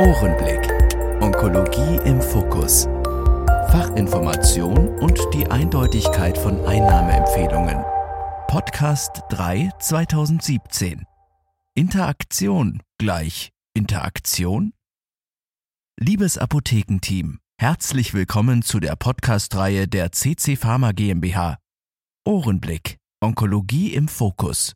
Ohrenblick. Onkologie im Fokus. Fachinformation und die Eindeutigkeit von Einnahmeempfehlungen. Podcast 3 2017. Interaktion gleich Interaktion? Liebes Apothekenteam, herzlich willkommen zu der Podcast-Reihe der CC Pharma GmbH. Ohrenblick. Onkologie im Fokus.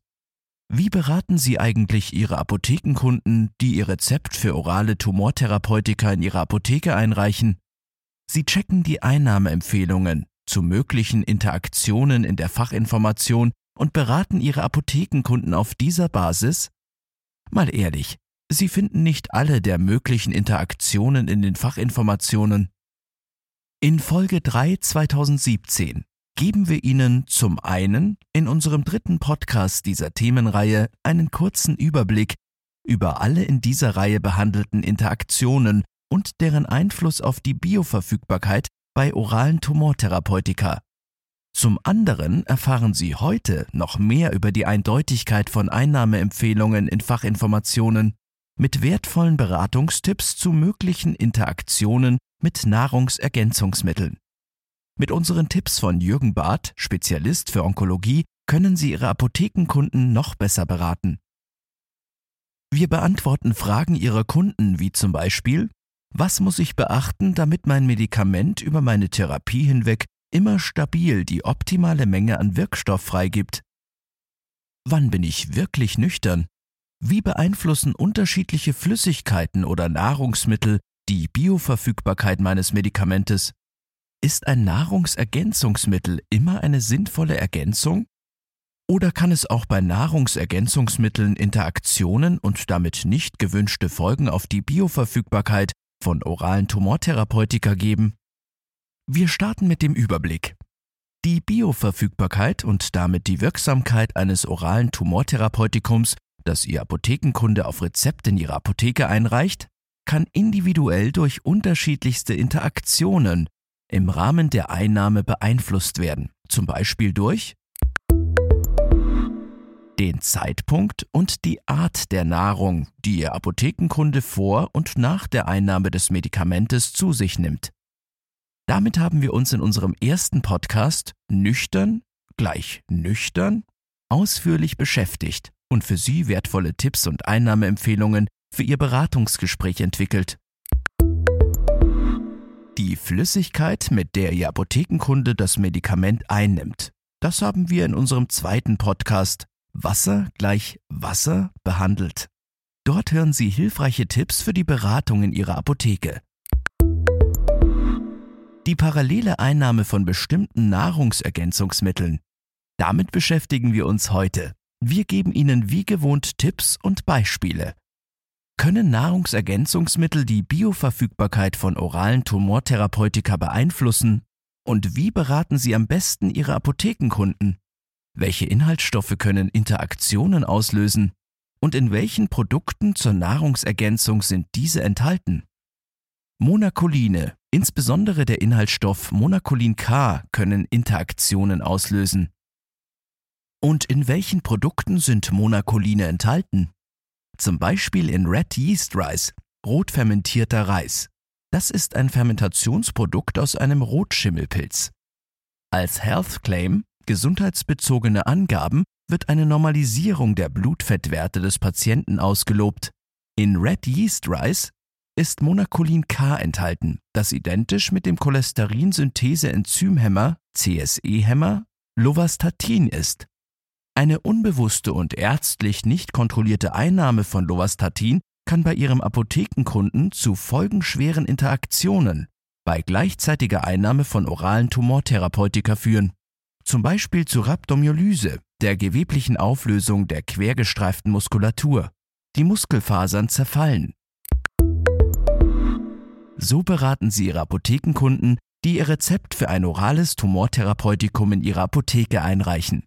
Wie beraten Sie eigentlich Ihre Apothekenkunden, die Ihr Rezept für orale Tumortherapeutika in Ihrer Apotheke einreichen? Sie checken die Einnahmeempfehlungen zu möglichen Interaktionen in der Fachinformation und beraten Ihre Apothekenkunden auf dieser Basis? Mal ehrlich, Sie finden nicht alle der möglichen Interaktionen in den Fachinformationen. In Folge 3 2017 geben wir Ihnen zum einen in unserem dritten Podcast dieser Themenreihe einen kurzen Überblick über alle in dieser Reihe behandelten Interaktionen und deren Einfluss auf die Bioverfügbarkeit bei oralen Tumortherapeutika. Zum anderen erfahren Sie heute noch mehr über die Eindeutigkeit von Einnahmeempfehlungen in Fachinformationen mit wertvollen Beratungstipps zu möglichen Interaktionen mit Nahrungsergänzungsmitteln. Mit unseren Tipps von Jürgen Barth, Spezialist für Onkologie, können Sie Ihre Apothekenkunden noch besser beraten. Wir beantworten Fragen Ihrer Kunden wie zum Beispiel, was muss ich beachten, damit mein Medikament über meine Therapie hinweg immer stabil die optimale Menge an Wirkstoff freigibt? Wann bin ich wirklich nüchtern? Wie beeinflussen unterschiedliche Flüssigkeiten oder Nahrungsmittel die Bioverfügbarkeit meines Medikamentes? Ist ein Nahrungsergänzungsmittel immer eine sinnvolle Ergänzung? Oder kann es auch bei Nahrungsergänzungsmitteln Interaktionen und damit nicht gewünschte Folgen auf die Bioverfügbarkeit von oralen Tumortherapeutika geben? Wir starten mit dem Überblick. Die Bioverfügbarkeit und damit die Wirksamkeit eines oralen Tumortherapeutikums, das Ihr Apothekenkunde auf Rezept in Ihrer Apotheke einreicht, kann individuell durch unterschiedlichste Interaktionen im Rahmen der Einnahme beeinflusst werden, zum Beispiel durch den Zeitpunkt und die Art der Nahrung, die Ihr Apothekenkunde vor und nach der Einnahme des Medikamentes zu sich nimmt. Damit haben wir uns in unserem ersten Podcast Nüchtern gleich nüchtern ausführlich beschäftigt und für Sie wertvolle Tipps und Einnahmeempfehlungen für Ihr Beratungsgespräch entwickelt. Die Flüssigkeit, mit der Ihr Apothekenkunde das Medikament einnimmt, das haben wir in unserem zweiten Podcast Wasser gleich Wasser behandelt. Dort hören Sie hilfreiche Tipps für die Beratung in Ihrer Apotheke. Die parallele Einnahme von bestimmten Nahrungsergänzungsmitteln. Damit beschäftigen wir uns heute. Wir geben Ihnen wie gewohnt Tipps und Beispiele. Können Nahrungsergänzungsmittel die Bioverfügbarkeit von oralen Tumortherapeutika beeinflussen? Und wie beraten Sie am besten Ihre Apothekenkunden? Welche Inhaltsstoffe können Interaktionen auslösen? Und in welchen Produkten zur Nahrungsergänzung sind diese enthalten? Monacoline, insbesondere der Inhaltsstoff Monacolin K, können Interaktionen auslösen. Und in welchen Produkten sind Monacoline enthalten? Zum Beispiel in Red Yeast Rice, rot fermentierter Reis. Das ist ein Fermentationsprodukt aus einem Rotschimmelpilz. Als Health Claim, gesundheitsbezogene Angaben, wird eine Normalisierung der Blutfettwerte des Patienten ausgelobt. In Red Yeast Rice ist Monacolin K enthalten, das identisch mit dem Cholesterinsynthese-Enzymhemmer CSE-Hämmer Lovastatin ist. Eine unbewusste und ärztlich nicht kontrollierte Einnahme von Lovastatin kann bei Ihrem Apothekenkunden zu folgenschweren Interaktionen bei gleichzeitiger Einnahme von oralen Tumortherapeutika führen, zum Beispiel zu Rhabdomyolyse, der geweblichen Auflösung der quergestreiften Muskulatur. Die Muskelfasern zerfallen. So beraten Sie Ihre Apothekenkunden, die Ihr Rezept für ein orales Tumortherapeutikum in Ihrer Apotheke einreichen.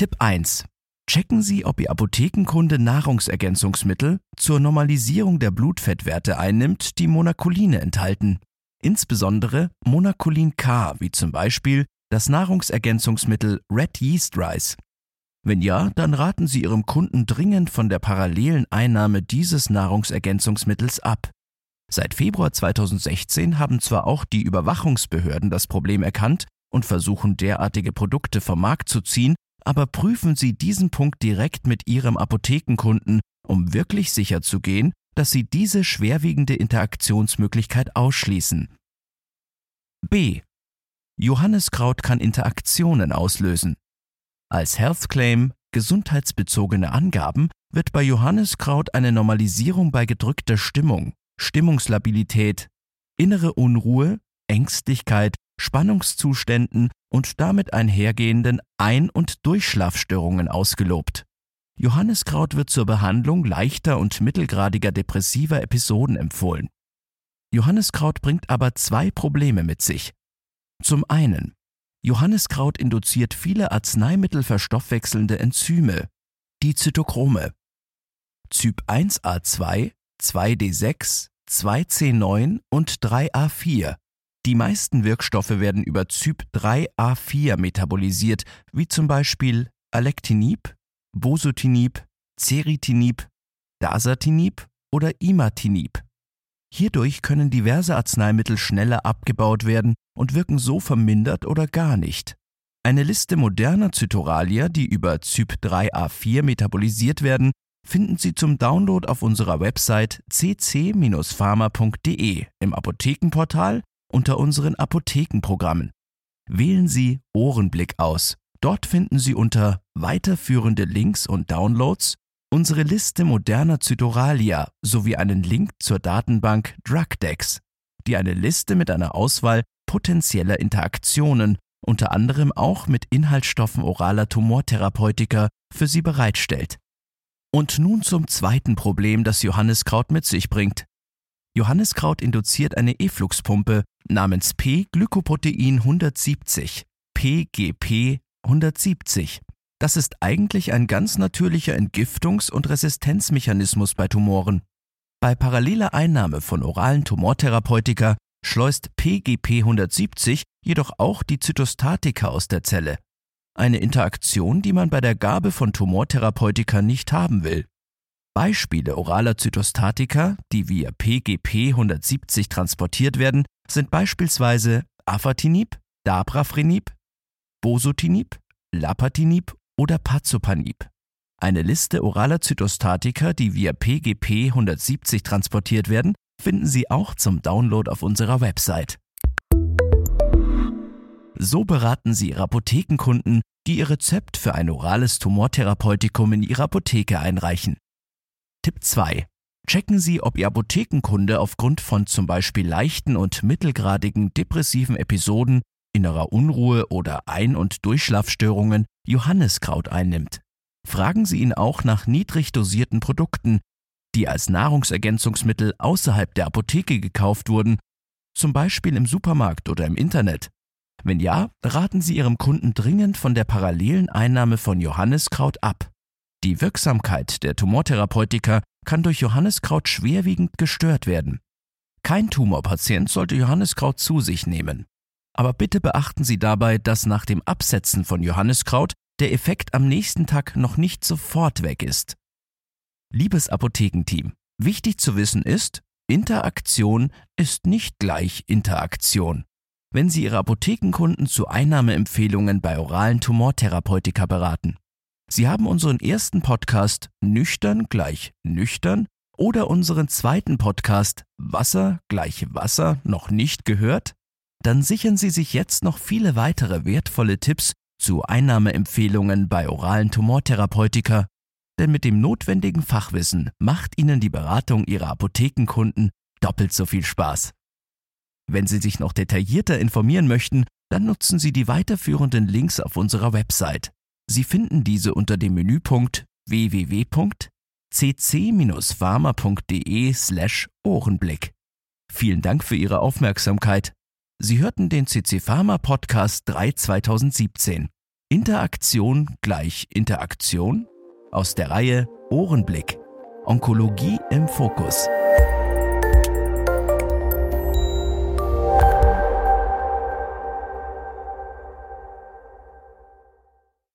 Tipp 1. Checken Sie, ob Ihr Apothekenkunde Nahrungsergänzungsmittel zur Normalisierung der Blutfettwerte einnimmt, die Monacoline enthalten. Insbesondere Monacolin K, wie zum Beispiel das Nahrungsergänzungsmittel Red Yeast Rice. Wenn ja, dann raten Sie Ihrem Kunden dringend von der parallelen Einnahme dieses Nahrungsergänzungsmittels ab. Seit Februar 2016 haben zwar auch die Überwachungsbehörden das Problem erkannt und versuchen derartige Produkte vom Markt zu ziehen, aber prüfen Sie diesen Punkt direkt mit Ihrem Apothekenkunden, um wirklich sicherzugehen, dass Sie diese schwerwiegende Interaktionsmöglichkeit ausschließen. B. Johanniskraut kann Interaktionen auslösen. Als Health Claim gesundheitsbezogene Angaben wird bei Johanniskraut eine Normalisierung bei gedrückter Stimmung, Stimmungslabilität, innere Unruhe, Ängstlichkeit, Spannungszuständen und damit einhergehenden Ein- und Durchschlafstörungen ausgelobt. Johanniskraut wird zur Behandlung leichter und mittelgradiger depressiver Episoden empfohlen. Johanniskraut bringt aber zwei Probleme mit sich. Zum einen, Johanniskraut induziert viele arzneimittelverstoffwechselnde Enzyme, die Zytochrome. Typ 1a2, 2d6, 2c9 und 3a4 die meisten Wirkstoffe werden über Typ 3a4 metabolisiert, wie zum Beispiel Alectinib, Bosutinib, Ceritinib, Dasatinib oder Imatinib. Hierdurch können diverse Arzneimittel schneller abgebaut werden und wirken so vermindert oder gar nicht. Eine Liste moderner Zytoralier, die über Typ 3a4 metabolisiert werden, finden Sie zum Download auf unserer Website cc-pharma.de im Apothekenportal unter unseren Apothekenprogrammen. Wählen Sie Ohrenblick aus. Dort finden Sie unter weiterführende Links und Downloads unsere Liste moderner Zytoralia sowie einen Link zur Datenbank DrugDex, die eine Liste mit einer Auswahl potenzieller Interaktionen, unter anderem auch mit Inhaltsstoffen oraler Tumortherapeutika, für Sie bereitstellt. Und nun zum zweiten Problem, das Johanniskraut mit sich bringt. Johanniskraut induziert eine Effluxpumpe namens P-Glykoprotein 170, PGP 170. Das ist eigentlich ein ganz natürlicher Entgiftungs- und Resistenzmechanismus bei Tumoren. Bei paralleler Einnahme von oralen Tumortherapeutika schleust PGP 170 jedoch auch die Zytostatika aus der Zelle. Eine Interaktion, die man bei der Gabe von Tumortherapeutika nicht haben will. Beispiele oraler Zytostatika, die via PGP 170 transportiert werden, sind beispielsweise Afatinib, Dabrafrenib, Bosutinib, Lapatinib oder Pazopanib. Eine Liste oraler Zytostatika, die via PGP 170 transportiert werden, finden Sie auch zum Download auf unserer Website. So beraten Sie Ihre Apothekenkunden, die Ihr Rezept für ein orales Tumortherapeutikum in Ihrer Apotheke einreichen. Tipp 2. Checken Sie, ob Ihr Apothekenkunde aufgrund von zum Beispiel leichten und mittelgradigen depressiven Episoden, innerer Unruhe oder Ein- und Durchschlafstörungen Johanniskraut einnimmt. Fragen Sie ihn auch nach niedrig dosierten Produkten, die als Nahrungsergänzungsmittel außerhalb der Apotheke gekauft wurden, zum Beispiel im Supermarkt oder im Internet. Wenn ja, raten Sie Ihrem Kunden dringend von der parallelen Einnahme von Johanniskraut ab. Die Wirksamkeit der Tumortherapeutika kann durch Johanniskraut schwerwiegend gestört werden. Kein Tumorpatient sollte Johanniskraut zu sich nehmen. Aber bitte beachten Sie dabei, dass nach dem Absetzen von Johanniskraut der Effekt am nächsten Tag noch nicht sofort weg ist. Liebes Apothekenteam, wichtig zu wissen ist, Interaktion ist nicht gleich Interaktion. Wenn Sie Ihre Apothekenkunden zu Einnahmeempfehlungen bei oralen Tumortherapeutika beraten, Sie haben unseren ersten Podcast Nüchtern gleich Nüchtern oder unseren zweiten Podcast Wasser gleich Wasser noch nicht gehört? Dann sichern Sie sich jetzt noch viele weitere wertvolle Tipps zu Einnahmeempfehlungen bei oralen Tumortherapeutika, denn mit dem notwendigen Fachwissen macht Ihnen die Beratung Ihrer Apothekenkunden doppelt so viel Spaß. Wenn Sie sich noch detaillierter informieren möchten, dann nutzen Sie die weiterführenden Links auf unserer Website Sie finden diese unter dem Menüpunkt www.cc-pharma.de/ohrenblick. Vielen Dank für Ihre Aufmerksamkeit. Sie hörten den CC Pharma Podcast 3 2017. Interaktion gleich Interaktion aus der Reihe Ohrenblick. Onkologie im Fokus.